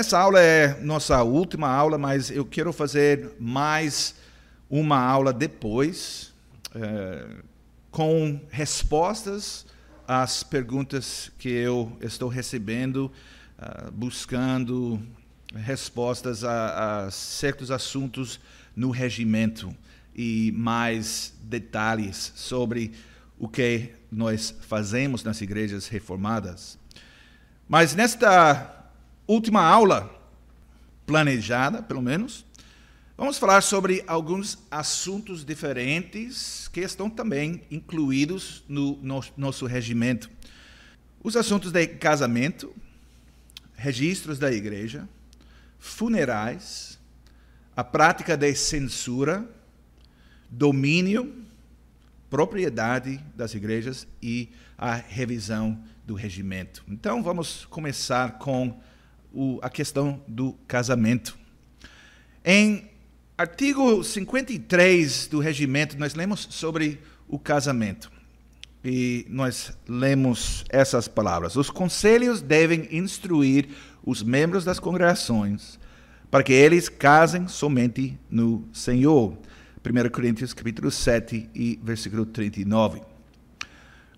essa aula é nossa última aula, mas eu quero fazer mais uma aula depois, é, com respostas às perguntas que eu estou recebendo, uh, buscando respostas a, a certos assuntos no regimento e mais detalhes sobre o que nós fazemos nas igrejas reformadas. Mas nesta última aula, planejada pelo menos, vamos falar sobre alguns assuntos diferentes que estão também incluídos no nosso regimento. Os assuntos de casamento, registros da igreja, funerais, a prática de censura, domínio, propriedade das igrejas e a revisão do regimento. Então vamos começar com o, a questão do casamento. Em artigo 53 do regimento, nós lemos sobre o casamento. E nós lemos essas palavras: Os conselhos devem instruir os membros das congregações para que eles casem somente no Senhor. 1 Coríntios capítulo 7 e versículo 39.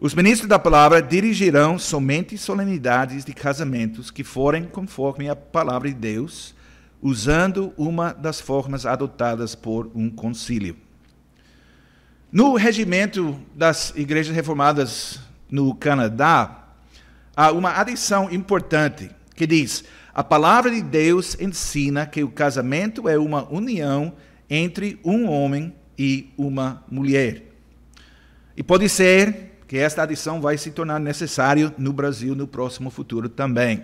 Os ministros da palavra dirigirão somente solenidades de casamentos que forem conforme a palavra de Deus, usando uma das formas adotadas por um concílio. No regimento das igrejas reformadas no Canadá, há uma adição importante que diz: a palavra de Deus ensina que o casamento é uma união entre um homem e uma mulher. E pode ser que esta adição vai se tornar necessária no Brasil no próximo futuro também.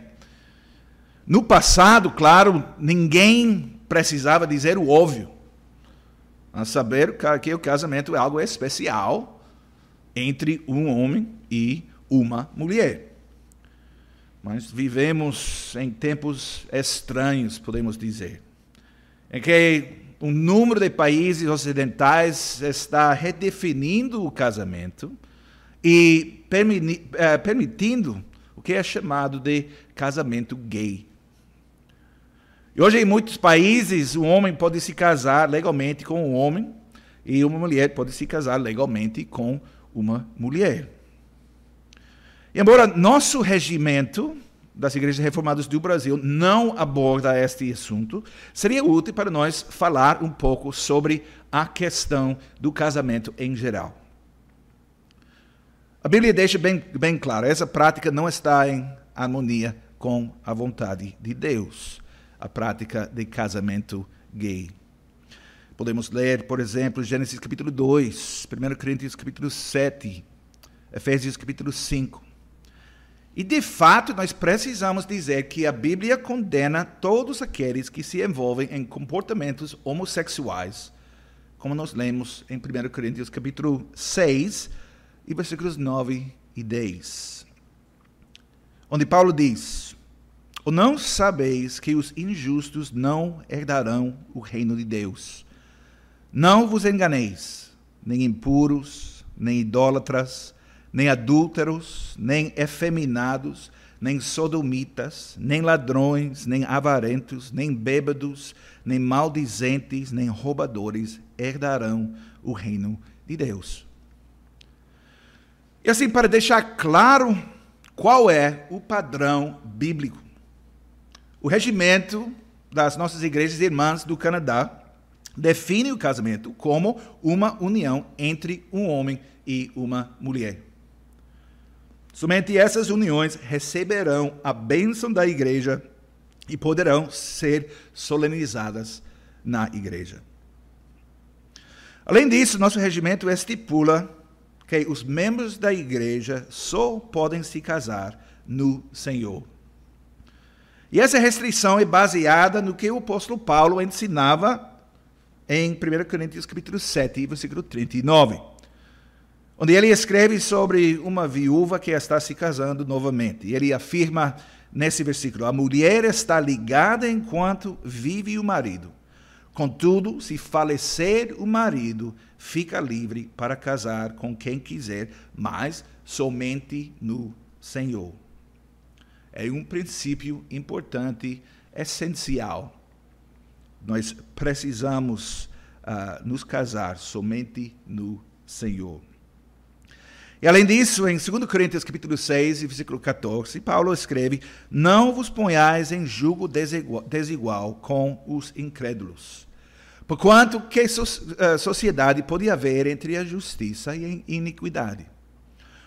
No passado, claro, ninguém precisava dizer o óbvio, a saber que o casamento é algo especial entre um homem e uma mulher. Mas vivemos em tempos estranhos, podemos dizer, em que o número de países ocidentais está redefinindo o casamento e eh, permitindo o que é chamado de casamento gay. E hoje, em muitos países, o homem pode se casar legalmente com um homem e uma mulher pode se casar legalmente com uma mulher. Embora nosso regimento das igrejas reformadas do Brasil não aborda este assunto, seria útil para nós falar um pouco sobre a questão do casamento em geral. A Bíblia deixa bem, bem claro, essa prática não está em harmonia com a vontade de Deus, a prática de casamento gay. Podemos ler, por exemplo, Gênesis capítulo 2, 1 Coríntios capítulo 7, Efésios capítulo 5. E de fato, nós precisamos dizer que a Bíblia condena todos aqueles que se envolvem em comportamentos homossexuais, como nós lemos em 1 Coríntios capítulo 6, e versículos 9 e 10. Onde Paulo diz: Ou não sabeis que os injustos não herdarão o reino de Deus? Não vos enganeis, nem impuros, nem idólatras, nem adúlteros, nem efeminados, nem sodomitas, nem ladrões, nem avarentos, nem bêbados, nem maldizentes, nem roubadores herdarão o reino de Deus. E assim, para deixar claro qual é o padrão bíblico, o regimento das nossas igrejas irmãs do Canadá define o casamento como uma união entre um homem e uma mulher. Somente essas uniões receberão a bênção da igreja e poderão ser solenizadas na igreja. Além disso, nosso regimento estipula que os membros da igreja só podem se casar no Senhor. E essa restrição é baseada no que o apóstolo Paulo ensinava em 1 Coríntios capítulo 7, versículo 39 onde ele escreve sobre uma viúva que está se casando novamente. Ele afirma nesse versículo: a mulher está ligada enquanto vive o marido. Contudo, se falecer o marido, fica livre para casar com quem quiser, mas somente no Senhor. É um princípio importante essencial. Nós precisamos uh, nos casar somente no Senhor. E além disso, em 2 Coríntios capítulo 6, versículo 14, Paulo escreve: Não vos ponhais em julgo desigual, desigual com os incrédulos. Porquanto que so, uh, sociedade pode haver entre a justiça e a iniquidade?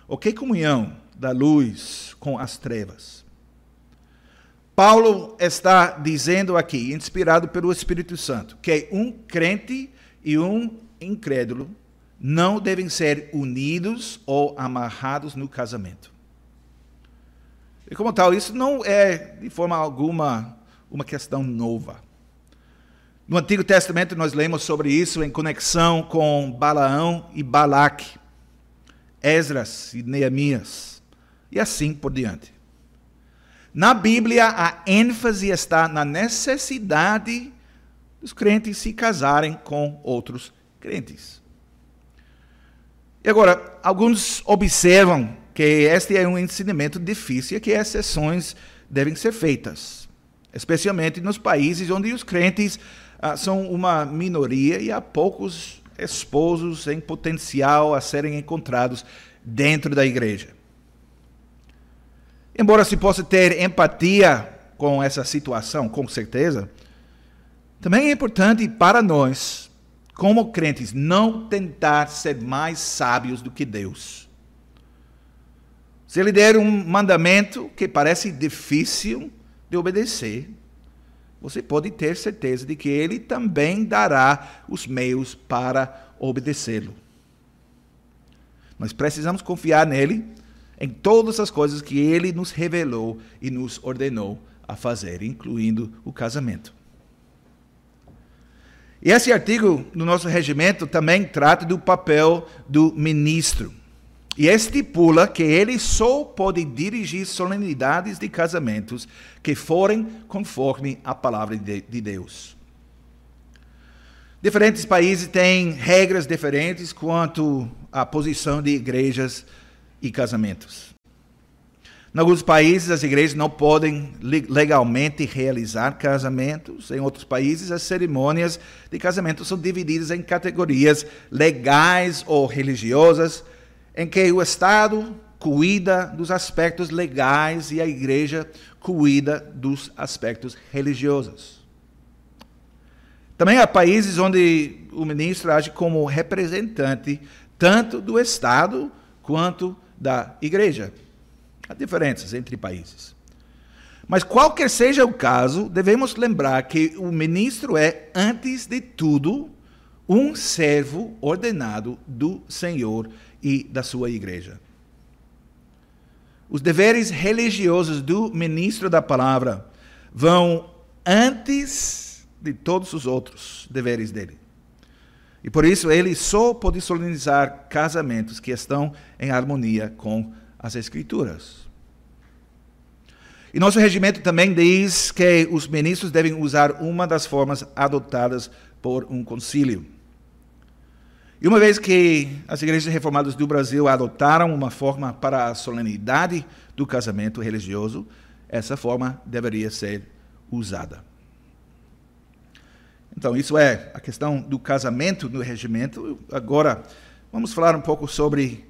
O que comunhão da luz com as trevas? Paulo está dizendo aqui, inspirado pelo Espírito Santo, que um crente e um incrédulo não devem ser unidos ou amarrados no casamento. E como tal, isso não é de forma alguma uma questão nova. No Antigo Testamento nós lemos sobre isso em conexão com Balaão e Balaque, Esdras e Neemias, e assim por diante. Na Bíblia, a ênfase está na necessidade dos crentes se casarem com outros crentes. E agora, alguns observam que este é um ensinamento difícil e que exceções devem ser feitas, especialmente nos países onde os crentes ah, são uma minoria e há poucos esposos em potencial a serem encontrados dentro da igreja. Embora se possa ter empatia com essa situação, com certeza, também é importante para nós como crentes, não tentar ser mais sábios do que Deus. Se ele der um mandamento que parece difícil de obedecer, você pode ter certeza de que ele também dará os meios para obedecê-lo. Nós precisamos confiar nele em todas as coisas que ele nos revelou e nos ordenou a fazer, incluindo o casamento. E esse artigo no nosso regimento também trata do papel do ministro. E estipula que ele só pode dirigir solenidades de casamentos que forem conforme a palavra de Deus. Diferentes países têm regras diferentes quanto à posição de igrejas e casamentos. Em alguns países, as igrejas não podem legalmente realizar casamentos. Em outros países, as cerimônias de casamento são divididas em categorias legais ou religiosas, em que o Estado cuida dos aspectos legais e a igreja cuida dos aspectos religiosos. Também há países onde o ministro age como representante tanto do Estado quanto da igreja. Há diferenças entre países. Mas qualquer seja o caso, devemos lembrar que o ministro é, antes de tudo, um servo ordenado do Senhor e da sua igreja. Os deveres religiosos do ministro da palavra vão antes de todos os outros deveres dele. E por isso ele só pode solenizar casamentos que estão em harmonia com as Escrituras. E nosso regimento também diz que os ministros devem usar uma das formas adotadas por um concílio. E uma vez que as igrejas reformadas do Brasil adotaram uma forma para a solenidade do casamento religioso, essa forma deveria ser usada. Então, isso é a questão do casamento no regimento. Agora, vamos falar um pouco sobre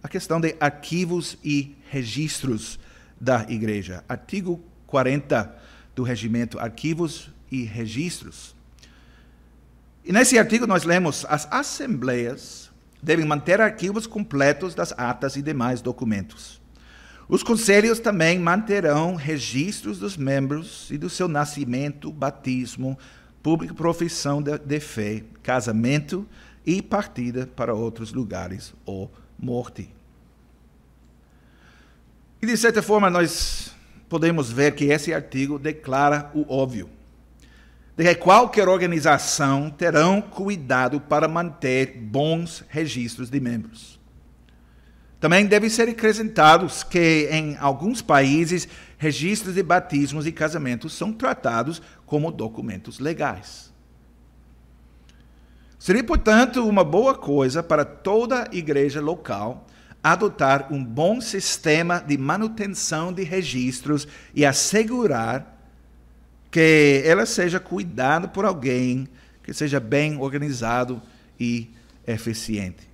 a questão de arquivos e registros da igreja. Artigo 40 do regimento Arquivos e Registros. E nesse artigo nós lemos: as assembleias devem manter arquivos completos das atas e demais documentos. Os conselhos também manterão registros dos membros e do seu nascimento, batismo, pública profissão de, de fé, casamento e partida para outros lugares ou morte. E de certa forma nós podemos ver que esse artigo declara o óbvio. De que qualquer organização terão cuidado para manter bons registros de membros. Também deve ser acrescentados que em alguns países registros de batismos e casamentos são tratados como documentos legais. Seria, portanto, uma boa coisa para toda igreja local adotar um bom sistema de manutenção de registros e assegurar que ela seja cuidada por alguém que seja bem organizado e eficiente.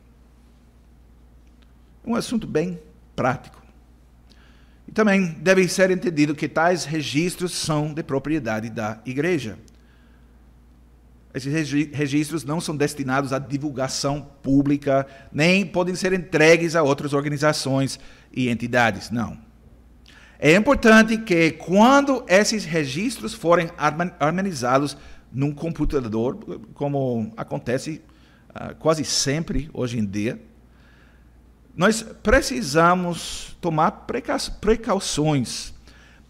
Um assunto bem prático. E também deve ser entendido que tais registros são de propriedade da igreja. Esses registros não são destinados à divulgação pública, nem podem ser entregues a outras organizações e entidades, não. É importante que, quando esses registros forem harmonizados num computador, como acontece uh, quase sempre hoje em dia, nós precisamos tomar precauções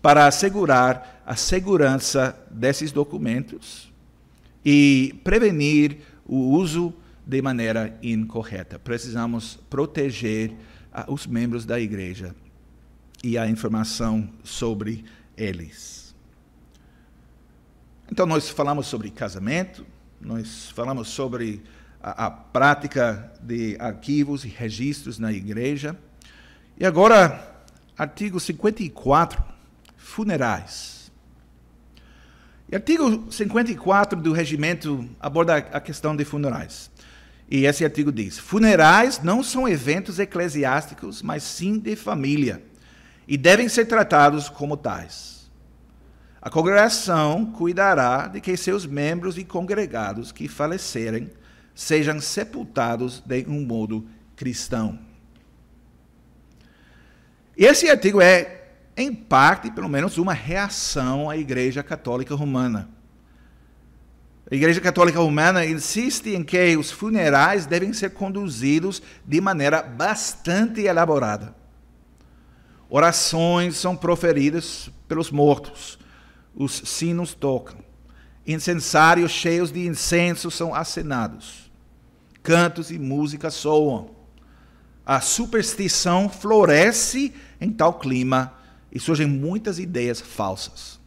para assegurar a segurança desses documentos e prevenir o uso de maneira incorreta. Precisamos proteger uh, os membros da igreja e a informação sobre eles. Então, nós falamos sobre casamento, nós falamos sobre a, a prática de arquivos e registros na igreja. E agora, artigo 54, funerais. E artigo 54 do regimento aborda a questão de funerais. E esse artigo diz: funerais não são eventos eclesiásticos, mas sim de família, e devem ser tratados como tais. A congregação cuidará de que seus membros e congregados que falecerem sejam sepultados de um modo cristão. Esse artigo é, em parte, pelo menos, uma reação à Igreja Católica Romana. A Igreja Católica Romana insiste em que os funerais devem ser conduzidos de maneira bastante elaborada. Orações são proferidas pelos mortos, os sinos tocam, incensários cheios de incenso são acenados cantos e músicas soam. A superstição floresce em tal clima e surgem muitas ideias falsas.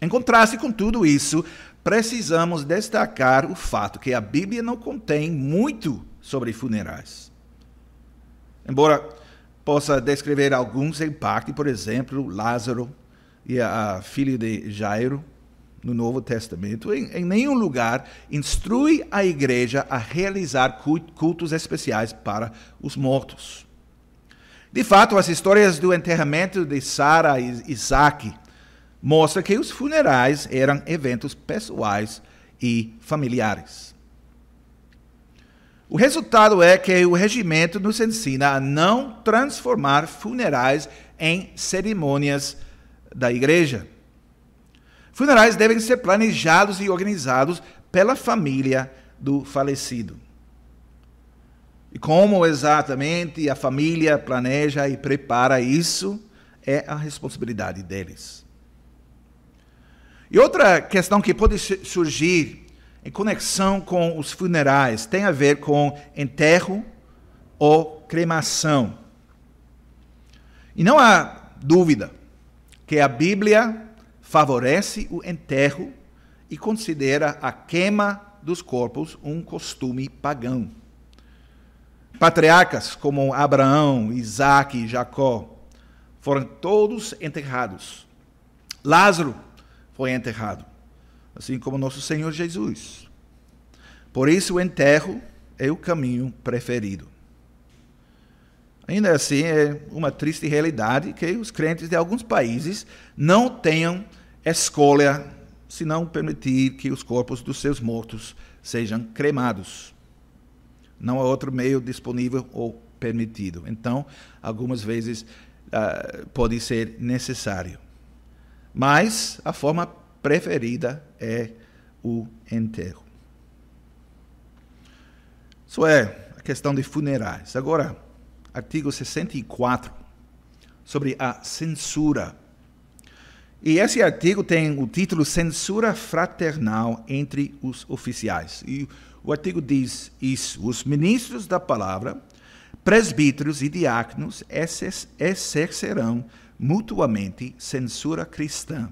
Em contraste com tudo isso, precisamos destacar o fato que a Bíblia não contém muito sobre funerais. Embora possa descrever alguns em parte, por exemplo, Lázaro e a filha de Jairo, no Novo Testamento, em, em, nenhum lugar instrui a igreja a realizar cultos especiais para os mortos. De fato, as histórias do enterramento de Sara e Isaac mostram que os funerais eram eventos pessoais e familiares. O resultado é que o regimento nos ensina a não transformar funerais em cerimônias da igreja. Funerais devem ser planejados e organizados pela família do falecido. E como exatamente a família planeja e prepara isso é a responsabilidade deles. E outra questão que pode surgir em conexão com os funerais tem a ver com enterro ou cremação. E não há dúvida que a Bíblia favorece o enterro e considera a queima dos corpos um costume pagão. Patriarcas como Abraão, Isaac e Jacó foram todos enterrados. Lázaro foi enterrado, assim como nosso Senhor Jesus. Por isso, o enterro é o caminho preferido. Ainda assim, é uma triste realidade que os crentes de alguns países não tenham escolha se não permitir que os corpos dos seus mortos sejam cremados. Não há outro meio disponível ou permitido. Então, algumas vezes uh, pode ser necessário. Mas a forma preferida é o enterro. Isso é a questão de funerais. Agora, artigo 64, sobre a censura e esse artigo tem o título Censura Fraternal entre os Oficiais. E o artigo diz isso: os ministros da palavra, presbíteros e diáconos exercerão mutuamente censura cristã.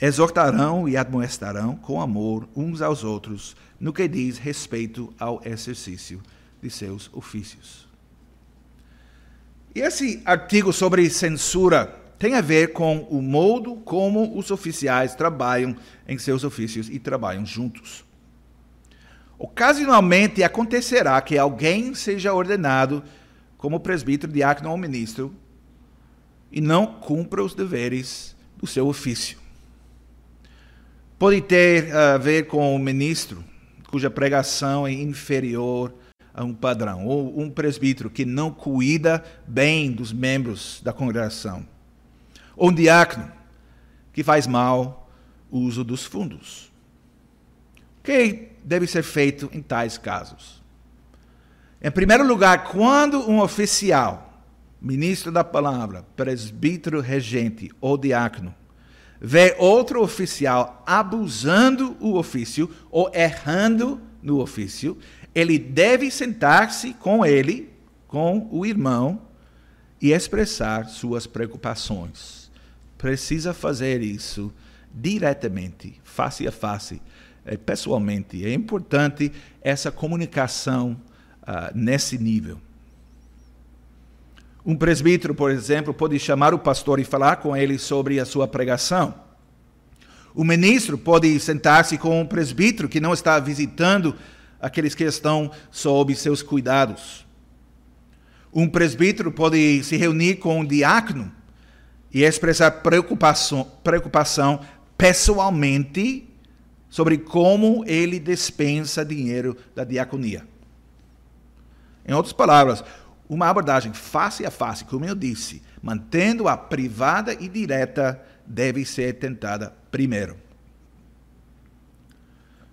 Exortarão e admoestarão com amor uns aos outros no que diz respeito ao exercício de seus ofícios. E esse artigo sobre censura tem a ver com o modo como os oficiais trabalham em seus ofícios e trabalham juntos. Ocasionalmente acontecerá que alguém seja ordenado como presbítero, diácono ou ministro e não cumpra os deveres do seu ofício. Pode ter a ver com o ministro cuja pregação é inferior a um padrão, ou um presbítero que não cuida bem dos membros da congregação, ou um diácono que faz mal uso dos fundos. O que deve ser feito em tais casos? Em primeiro lugar, quando um oficial, ministro da palavra, presbítero regente ou diácono, vê outro oficial abusando o ofício ou errando no ofício, ele deve sentar-se com ele, com o irmão, e expressar suas preocupações. Precisa fazer isso diretamente, face a face, eh, pessoalmente. É importante essa comunicação uh, nesse nível. Um presbítero, por exemplo, pode chamar o pastor e falar com ele sobre a sua pregação. O ministro pode sentar-se com um presbítero que não está visitando aqueles que estão sob seus cuidados. Um presbítero pode se reunir com um diácono e expressar preocupação, preocupação pessoalmente sobre como ele dispensa dinheiro da diaconia. Em outras palavras, uma abordagem face a face, como eu disse, mantendo a privada e direta, deve ser tentada primeiro.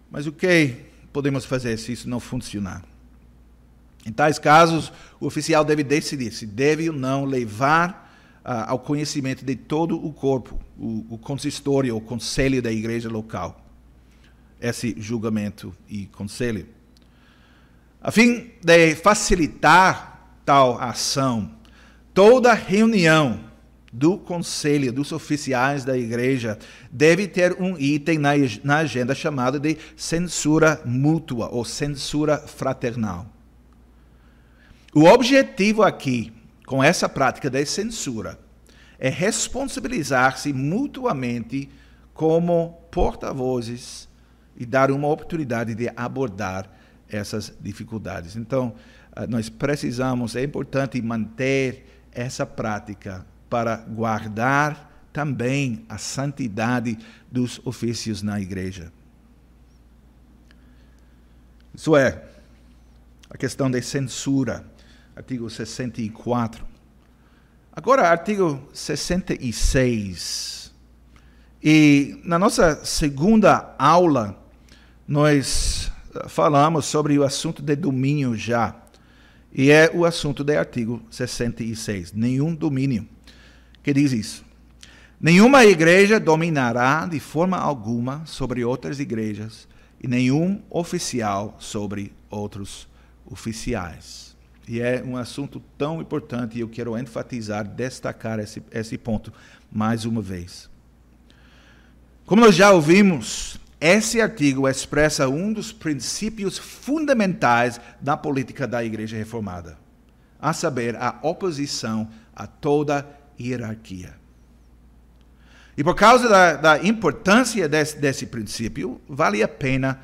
Mas o que podemos fazer se isso não funcionar? Em tais casos, o oficial deve decidir se deve ou não levar uh, ao conhecimento de todo o corpo, o, o consistório, o conselho da igreja local, esse julgamento e conselho. A fim de facilitar tal ação, toda reunião do conselho, dos oficiais da igreja, deve ter um item na, na agenda chamado de censura mútua ou censura fraternal. O objetivo aqui, com essa prática de censura, é responsabilizar-se mutuamente como porta-vozes e dar uma oportunidade de abordar essas dificuldades. Então, nós precisamos, é importante manter essa prática para guardar também a santidade dos ofícios na igreja. Isso é, a questão da censura, artigo 64. Agora, artigo 66. E na nossa segunda aula, nós falamos sobre o assunto de domínio já. E é o assunto do artigo 66. Nenhum domínio. Que diz isso? Nenhuma igreja dominará de forma alguma sobre outras igrejas e nenhum oficial sobre outros oficiais. E é um assunto tão importante e eu quero enfatizar, destacar esse, esse ponto mais uma vez. Como nós já ouvimos, esse artigo expressa um dos princípios fundamentais da política da Igreja Reformada, a saber, a oposição a toda hierarquia. E por causa da, da importância desse, desse princípio, vale a pena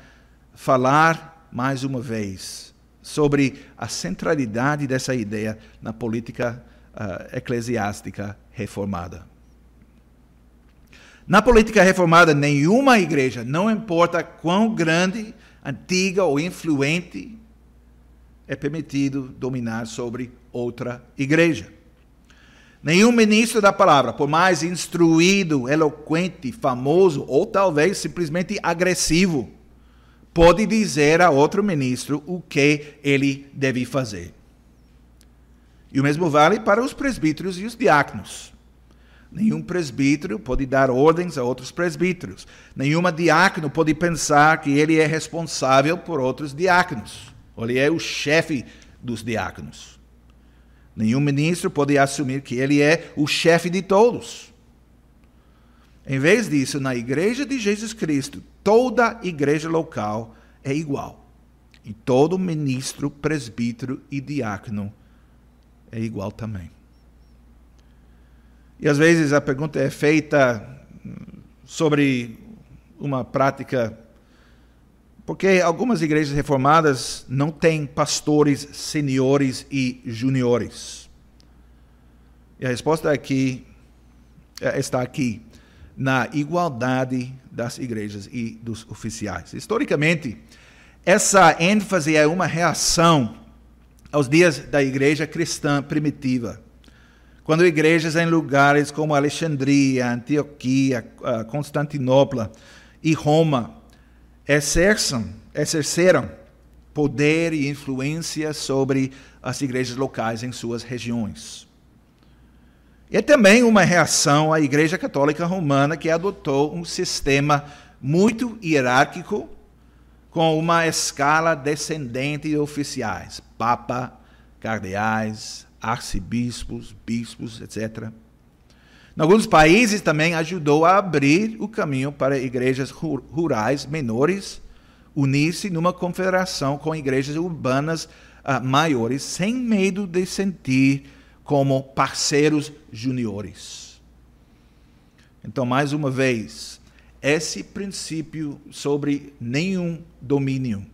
falar mais uma vez sobre a centralidade dessa ideia na política uh, eclesiástica reformada. Na política reformada, nenhuma igreja, não importa quão grande, antiga ou influente, é permitido dominar sobre outra igreja. Nenhum ministro da palavra, por mais instruído, eloquente, famoso ou talvez simplesmente agressivo, pode dizer a outro ministro o que ele deve fazer. E o mesmo vale para os presbíteros e os diáconos. Nenhum presbítero pode dar ordens a outros presbíteros. Nenhuma diácono pode pensar que ele é responsável por outros diáconos. Ou ele é o chefe dos diáconos. Nenhum ministro pode assumir que ele é o chefe de todos. Em vez disso, na igreja de Jesus Cristo, toda igreja local é igual. E todo ministro, presbítero e diácono é igual também. E às vezes a pergunta é feita sobre uma prática porque algumas igrejas reformadas não têm pastores seniores e juniores. E a resposta aqui é, está aqui na igualdade das igrejas e dos oficiais. Historicamente, essa ênfase é uma reação aos dias da igreja cristã primitiva, quando igrejas em lugares como Alexandria, Antioquia, Constantinopla e Roma exerçam, exerceram poder e influência sobre as igrejas locais em suas regiões. E é também uma reação à Igreja Católica Romana, que adotou um sistema muito hierárquico, com uma escala descendente de oficiais: Papa, cardeais, arcebispos, bispos, etc. Em alguns países também ajudou a abrir o caminho para igrejas rurais menores unir-se numa confederação com igrejas urbanas uh, maiores, sem medo de sentir como parceiros juniores. Então, mais uma vez, esse princípio sobre nenhum domínio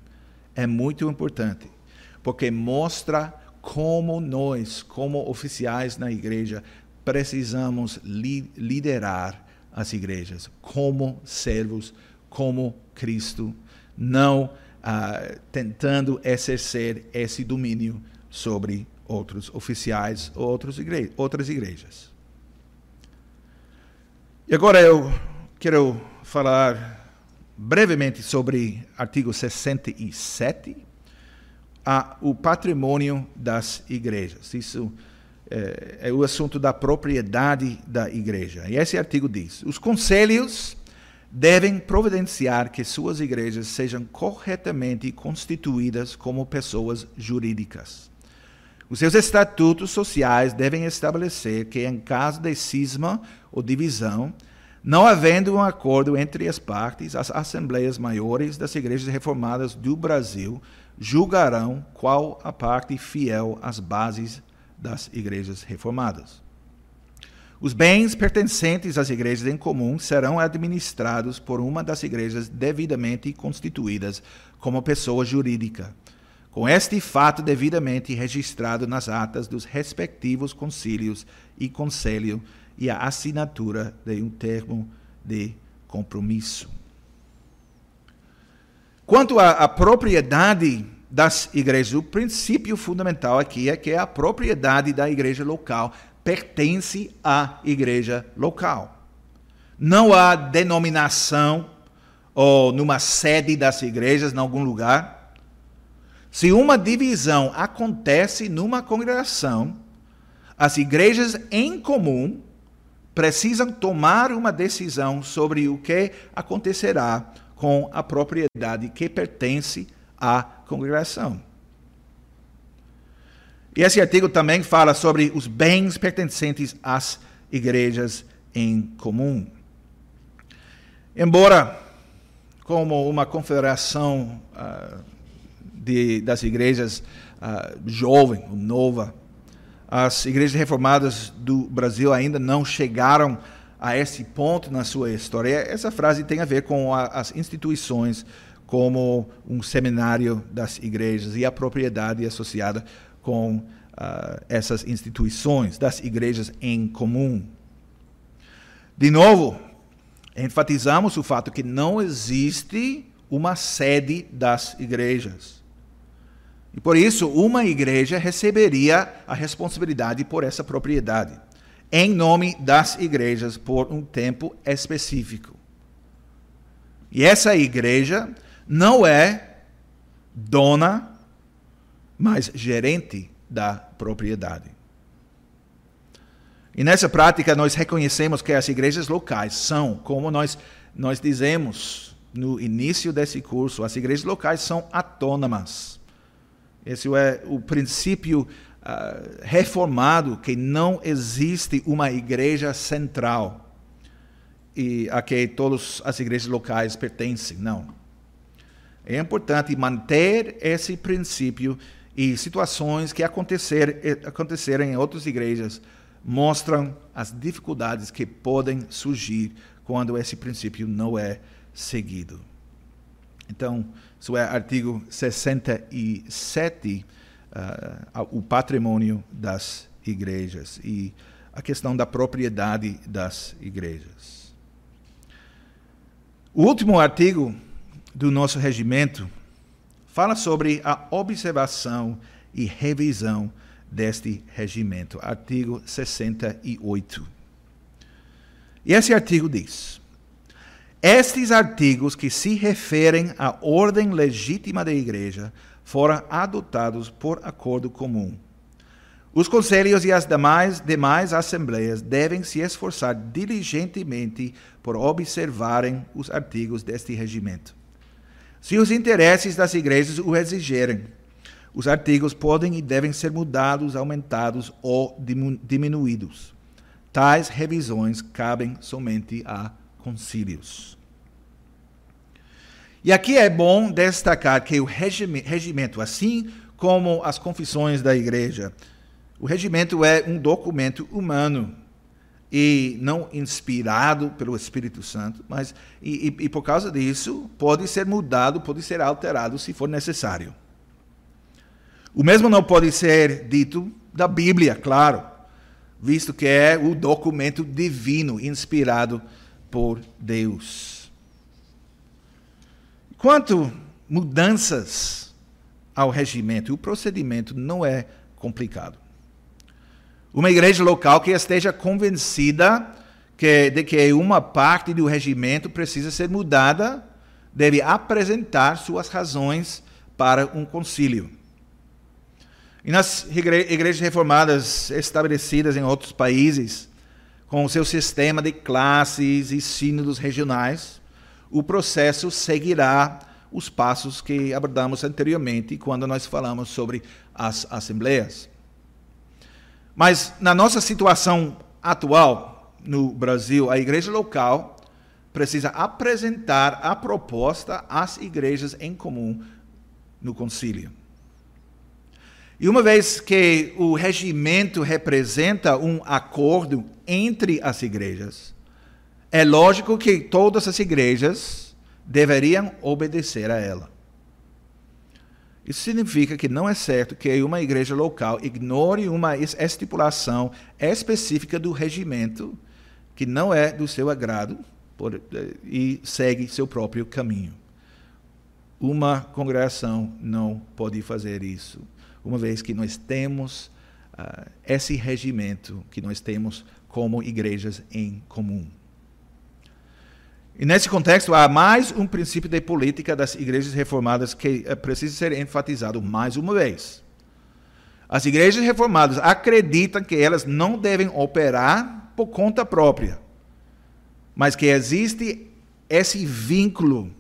é muito importante, porque mostra como nós, como oficiais na igreja, precisamos li liderar as igrejas como servos, como Cristo, não ah, tentando exercer esse domínio sobre outros oficiais ou outros igre outras igrejas. E agora eu quero falar brevemente sobre artigo 67, a, o patrimônio das igrejas. Isso é, é o assunto da propriedade da igreja. E esse artigo diz: os conselhos devem providenciar que suas igrejas sejam corretamente constituídas como pessoas jurídicas. Os seus estatutos sociais devem estabelecer que, em caso de cisma ou divisão, não havendo um acordo entre as partes, as assembleias maiores das igrejas reformadas do Brasil julgarão qual a parte fiel às bases das igrejas reformadas. Os bens pertencentes às igrejas em comum serão administrados por uma das igrejas devidamente constituídas como pessoa jurídica, com este fato devidamente registrado nas atas dos respectivos concílios e conselho e a assinatura de um termo de compromisso. Quanto à, à propriedade das igrejas, o princípio fundamental aqui é que a propriedade da igreja local pertence à igreja local. Não há denominação ou numa sede das igrejas em algum lugar. Se uma divisão acontece numa congregação, as igrejas em comum precisam tomar uma decisão sobre o que acontecerá com a propriedade que pertence à congregação. E esse artigo também fala sobre os bens pertencentes às igrejas em comum. Embora, como uma confederação uh, de, das igrejas uh, jovem, nova, as igrejas reformadas do Brasil ainda não chegaram a esse ponto na sua história. Essa frase tem a ver com a, as instituições como um seminário das igrejas e a propriedade associada com uh, essas instituições, das igrejas em comum. De novo, enfatizamos o fato que não existe uma sede das igrejas. E por isso, uma igreja receberia a responsabilidade por essa propriedade, em nome das igrejas, por um tempo específico. E essa igreja não é dona mas gerente da propriedade. E nessa prática nós reconhecemos que as igrejas locais são, como nós, nós dizemos no início desse curso, as igrejas locais são autônomas. Esse é o princípio uh, reformado que não existe uma igreja central e a que todas as igrejas locais pertencem. Não. É importante manter esse princípio e situações que acontecer, aconteceram em outras igrejas mostram as dificuldades que podem surgir quando esse princípio não é seguido. Então, isso é artigo 67, uh, o patrimônio das igrejas e a questão da propriedade das igrejas. O último artigo do nosso regimento fala sobre a observação e revisão deste regimento, artigo 68. E esse artigo diz: Estes artigos que se referem à ordem legítima da igreja foram adotados por acordo comum. Os conselhos e as demais, demais assembleias devem se esforçar diligentemente por observarem os artigos deste regimento. Se os interesses das igrejas o exigirem, os artigos podem e devem ser mudados, aumentados ou diminuídos. Tais revisões cabem somente a concílios. E aqui é bom destacar que o regimento, assim como as confissões da igreja, o regimento é um documento humano e não inspirado pelo Espírito Santo, mas e, e, e por causa disso pode ser mudado, pode ser alterado se for necessário. O mesmo não pode ser dito da Bíblia, claro, visto que é o documento divino inspirado por Deus. Quanto mudanças ao regimento, o procedimento não é complicado. Uma igreja local que esteja convencida que, de que uma parte do regimento precisa ser mudada deve apresentar suas razões para um concílio. E nas igrejas reformadas estabelecidas em outros países, com o seu sistema de classes e sínodos regionais, o processo seguirá os passos que abordamos anteriormente quando nós falamos sobre as assembleias. Mas na nossa situação atual no Brasil, a igreja local precisa apresentar a proposta às igrejas em comum no concílio. E uma vez que o regimento representa um acordo entre as igrejas, é lógico que todas as igrejas deveriam obedecer a ela. Isso significa que não é certo que uma igreja local ignore uma estipulação específica do regimento que não é do seu agrado por, eh, e segue seu próprio caminho. Uma congregação não pode fazer isso, uma vez que nós temos uh, esse regimento que nós temos como igrejas em comum. E nesse contexto, há mais um princípio de política das igrejas reformadas que eh, precisa ser enfatizado mais uma vez. As igrejas reformadas acreditam que elas não devem operar por conta própria, mas que existe esse vínculo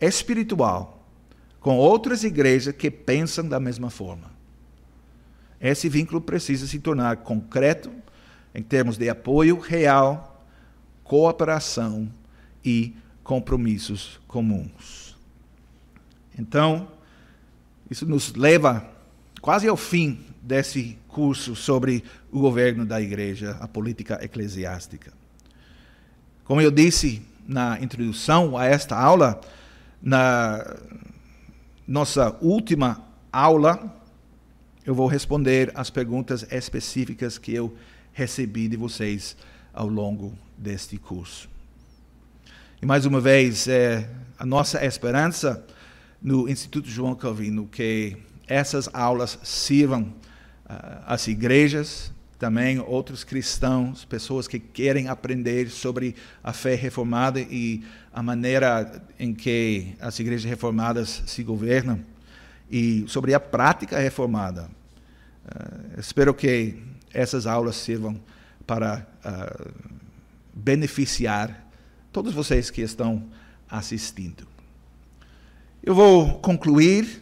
espiritual com outras igrejas que pensam da mesma forma. Esse vínculo precisa se tornar concreto em termos de apoio real, cooperação e compromissos comuns. Então, isso nos leva quase ao fim desse curso sobre o governo da igreja, a política eclesiástica. Como eu disse na introdução a esta aula, na nossa última aula, eu vou responder as perguntas específicas que eu recebi de vocês ao longo deste curso. E mais uma vez, é a nossa esperança no Instituto João Calvino que essas aulas sirvam às igrejas, também outros cristãos, pessoas que querem aprender sobre a fé reformada e a maneira em que as igrejas reformadas se governam e sobre a prática reformada. Uh, espero que essas aulas sirvam para uh, beneficiar todos vocês que estão assistindo. Eu vou concluir,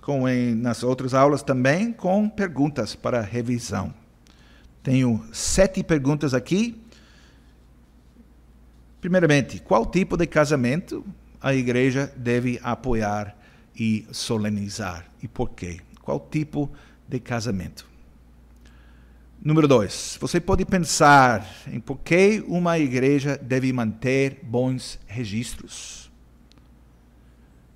como em, nas outras aulas também, com perguntas para revisão. Tenho sete perguntas aqui. Primeiramente, qual tipo de casamento a igreja deve apoiar e solenizar? E por quê? Qual tipo de casamento? Número dois, você pode pensar em por que uma igreja deve manter bons registros.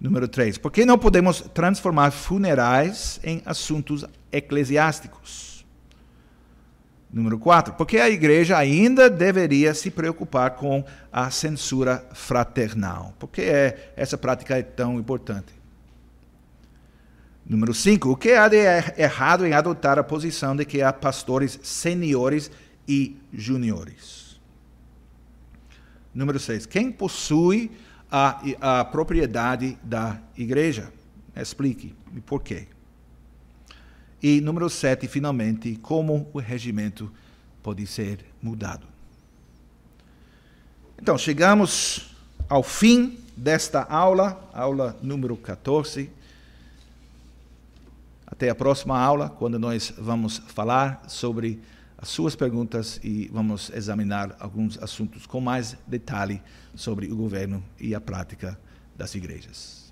Número três, por que não podemos transformar funerais em assuntos eclesiásticos? Número quatro, por que a igreja ainda deveria se preocupar com a censura fraternal? Por que é, essa prática é tão importante? Número 5. O que há de er-, errado em adotar a posição de que há pastores seniores e juniores? Número 6. Quem possui a, a propriedade da igreja? Explique e por quê. E número 7, finalmente, como o regimento pode ser mudado. Então, chegamos ao fim desta aula, aula número 14. Até a próxima aula, quando nós vamos falar sobre as suas perguntas e vamos examinar alguns assuntos com mais detalhe sobre o governo e a prática das igrejas.